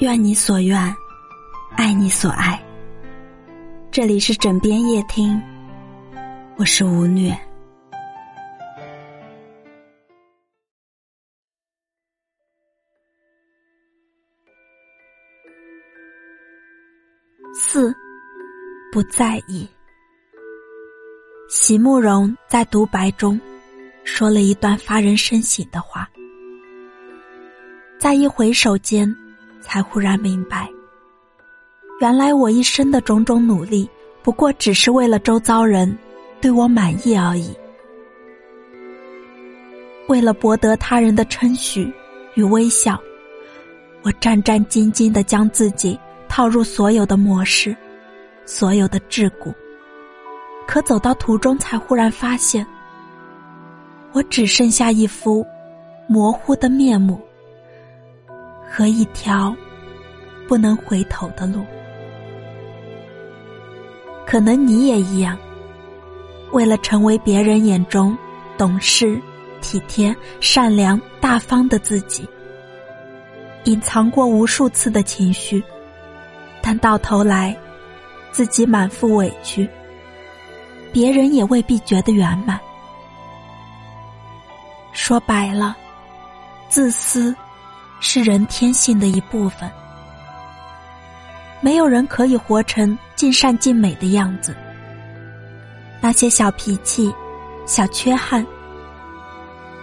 愿你所愿，爱你所爱。这里是枕边夜听，我是吴虐。四，不在意。席慕容在独白中说了一段发人深省的话，在一回首间，才忽然明白，原来我一生的种种努力，不过只是为了周遭人对我满意而已，为了博得他人的称许与微笑，我战战兢兢的将自己套入所有的模式，所有的桎梏。可走到途中，才忽然发现，我只剩下一副模糊的面目和一条不能回头的路。可能你也一样，为了成为别人眼中懂事、体贴、善良、大方的自己，隐藏过无数次的情绪，但到头来，自己满腹委屈。别人也未必觉得圆满。说白了，自私是人天性的一部分。没有人可以活成尽善尽美的样子。那些小脾气、小缺憾，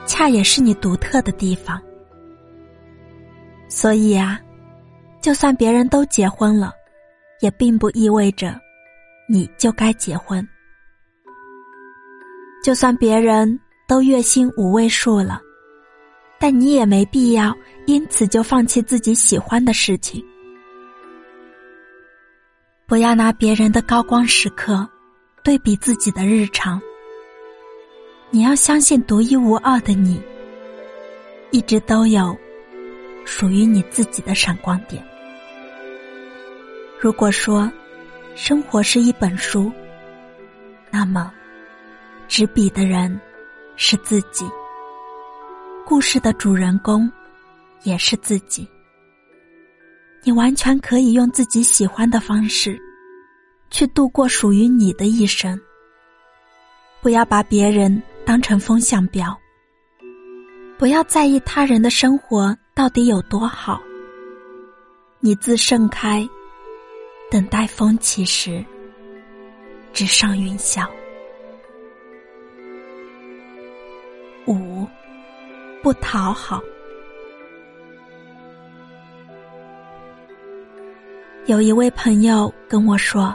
恰也是你独特的地方。所以啊，就算别人都结婚了，也并不意味着你就该结婚。就算别人都月薪五位数了，但你也没必要因此就放弃自己喜欢的事情。不要拿别人的高光时刻对比自己的日常。你要相信独一无二的你，一直都有属于你自己的闪光点。如果说生活是一本书，那么。执笔的人是自己，故事的主人公也是自己。你完全可以用自己喜欢的方式，去度过属于你的一生。不要把别人当成风向标，不要在意他人的生活到底有多好。你自盛开，等待风起时，直上云霄。不讨好。有一位朋友跟我说，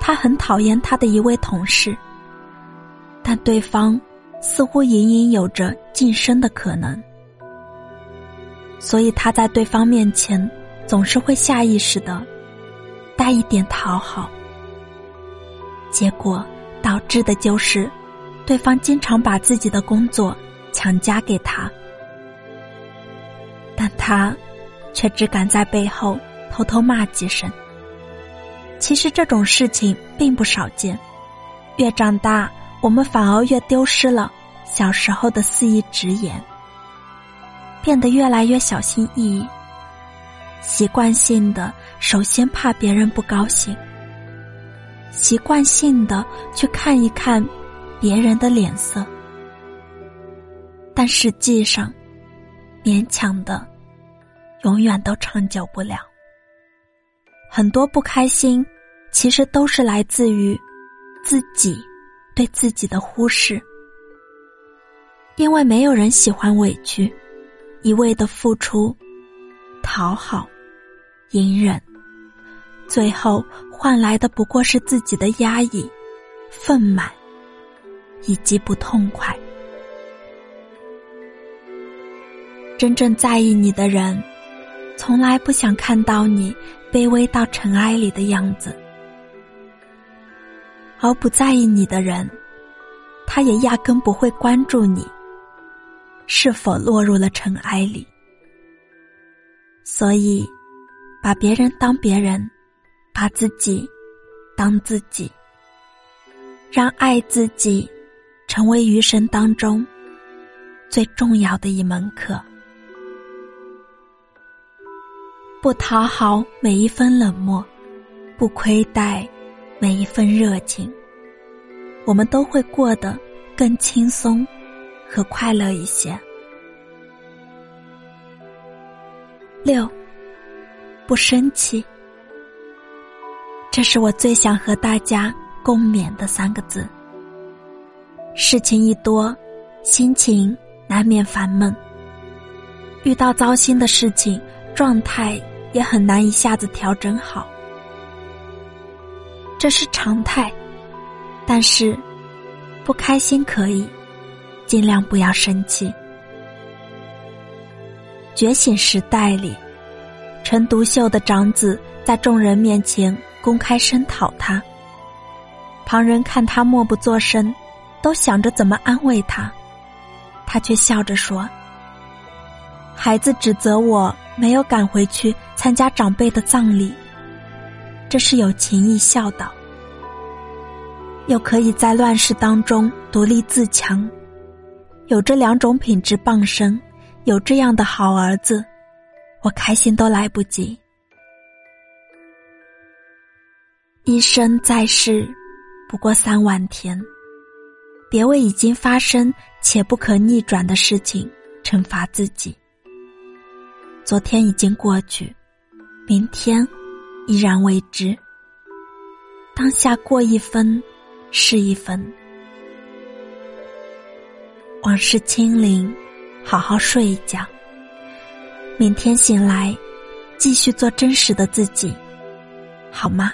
他很讨厌他的一位同事，但对方似乎隐隐有着晋升的可能，所以他在对方面前总是会下意识的带一点讨好，结果导致的就是。对方经常把自己的工作强加给他，但他却只敢在背后偷偷骂几声。其实这种事情并不少见，越长大，我们反而越丢失了小时候的肆意直言，变得越来越小心翼翼，习惯性的首先怕别人不高兴，习惯性的去看一看。别人的脸色，但实际上，勉强的，永远都长久不了。很多不开心，其实都是来自于自己对自己的忽视。因为没有人喜欢委屈，一味的付出、讨好、隐忍，最后换来的不过是自己的压抑、愤满。以及不痛快。真正在意你的人，从来不想看到你卑微到尘埃里的样子；而不在意你的人，他也压根不会关注你是否落入了尘埃里。所以，把别人当别人，把自己当自己，让爱自己。成为余生当中最重要的一门课。不讨好每一分冷漠，不亏待每一份热情，我们都会过得更轻松和快乐一些。六，不生气，这是我最想和大家共勉的三个字。事情一多，心情难免烦闷，遇到糟心的事情，状态。也很难一下子调整好，这是常态。但是，不开心可以，尽量不要生气。觉醒时代里，陈独秀的长子在众人面前公开声讨他，旁人看他默不作声，都想着怎么安慰他，他却笑着说：“孩子指责我。”没有赶回去参加长辈的葬礼，这是有情义孝道，又可以在乱世当中独立自强，有这两种品质傍身，有这样的好儿子，我开心都来不及。一生在世，不过三万天，别为已经发生且不可逆转的事情惩罚自己。昨天已经过去，明天依然未知。当下过一分是一分，往事清零，好好睡一觉。明天醒来，继续做真实的自己，好吗？